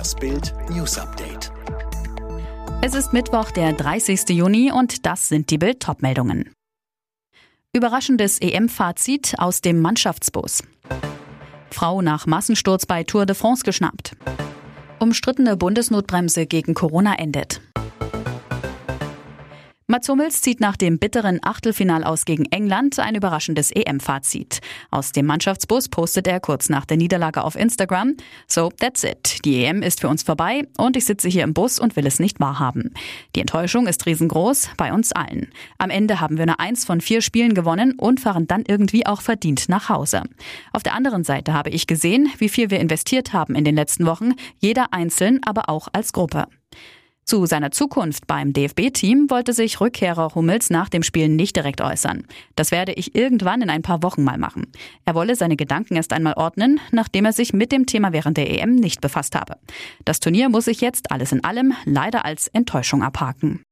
Das Bild News Update. Es ist Mittwoch, der 30. Juni und das sind die Bild meldungen Überraschendes EM-Fazit aus dem Mannschaftsbus. Frau nach Massensturz bei Tour de France geschnappt. Umstrittene Bundesnotbremse gegen Corona endet. Mats Hummels zieht nach dem bitteren Achtelfinal aus gegen England ein überraschendes EM-Fazit. Aus dem Mannschaftsbus postet er kurz nach der Niederlage auf Instagram. So, that's it. Die EM ist für uns vorbei und ich sitze hier im Bus und will es nicht wahrhaben. Die Enttäuschung ist riesengroß bei uns allen. Am Ende haben wir nur eins von vier Spielen gewonnen und fahren dann irgendwie auch verdient nach Hause. Auf der anderen Seite habe ich gesehen, wie viel wir investiert haben in den letzten Wochen, jeder einzeln, aber auch als Gruppe. Zu seiner Zukunft beim DFB-Team wollte sich Rückkehrer Hummels nach dem Spiel nicht direkt äußern. Das werde ich irgendwann in ein paar Wochen mal machen. Er wolle seine Gedanken erst einmal ordnen, nachdem er sich mit dem Thema während der EM nicht befasst habe. Das Turnier muss sich jetzt alles in allem leider als Enttäuschung abhaken.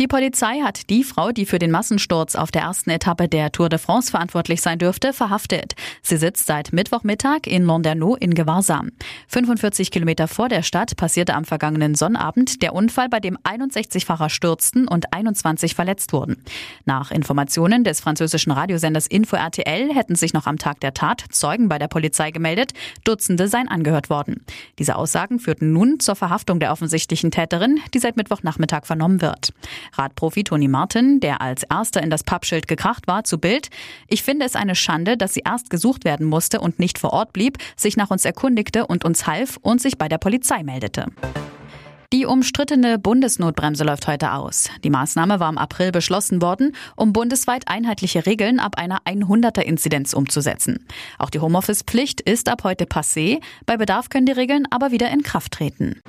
Die Polizei hat die Frau, die für den Massensturz auf der ersten Etappe der Tour de France verantwortlich sein dürfte, verhaftet. Sie sitzt seit Mittwochmittag in Landerneau in Gewahrsam. 45 Kilometer vor der Stadt passierte am vergangenen Sonnabend der Unfall, bei dem 61 Fahrer stürzten und 21 verletzt wurden. Nach Informationen des französischen Radiosenders Info RTL hätten sich noch am Tag der Tat Zeugen bei der Polizei gemeldet, Dutzende seien angehört worden. Diese Aussagen führten nun zur Verhaftung der offensichtlichen Täterin, die seit Mittwochnachmittag vernommen wird. Radprofi Toni Martin, der als erster in das Pappschild gekracht war, zu Bild. Ich finde es eine Schande, dass sie erst gesucht werden musste und nicht vor Ort blieb, sich nach uns erkundigte und uns half und sich bei der Polizei meldete. Die umstrittene Bundesnotbremse läuft heute aus. Die Maßnahme war im April beschlossen worden, um bundesweit einheitliche Regeln ab einer 100er-Inzidenz umzusetzen. Auch die Homeoffice-Pflicht ist ab heute passé. Bei Bedarf können die Regeln aber wieder in Kraft treten.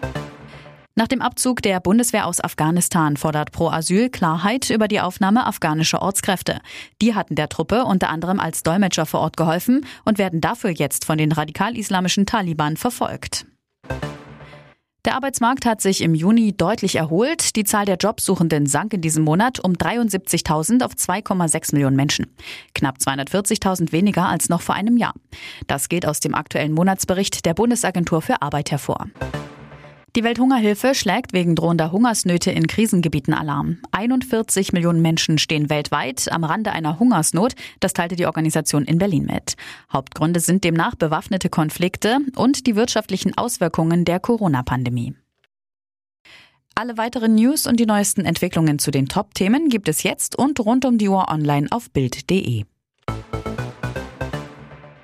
Nach dem Abzug der Bundeswehr aus Afghanistan fordert Pro Asyl Klarheit über die Aufnahme afghanischer Ortskräfte. Die hatten der Truppe unter anderem als Dolmetscher vor Ort geholfen und werden dafür jetzt von den radikal-islamischen Taliban verfolgt. Der Arbeitsmarkt hat sich im Juni deutlich erholt. Die Zahl der Jobsuchenden sank in diesem Monat um 73.000 auf 2,6 Millionen Menschen. Knapp 240.000 weniger als noch vor einem Jahr. Das geht aus dem aktuellen Monatsbericht der Bundesagentur für Arbeit hervor. Die Welthungerhilfe schlägt wegen drohender Hungersnöte in Krisengebieten Alarm. 41 Millionen Menschen stehen weltweit am Rande einer Hungersnot, das teilte die Organisation in Berlin mit. Hauptgründe sind demnach bewaffnete Konflikte und die wirtschaftlichen Auswirkungen der Corona-Pandemie. Alle weiteren News und die neuesten Entwicklungen zu den Top-Themen gibt es jetzt und rund um die Uhr online auf Bild.de.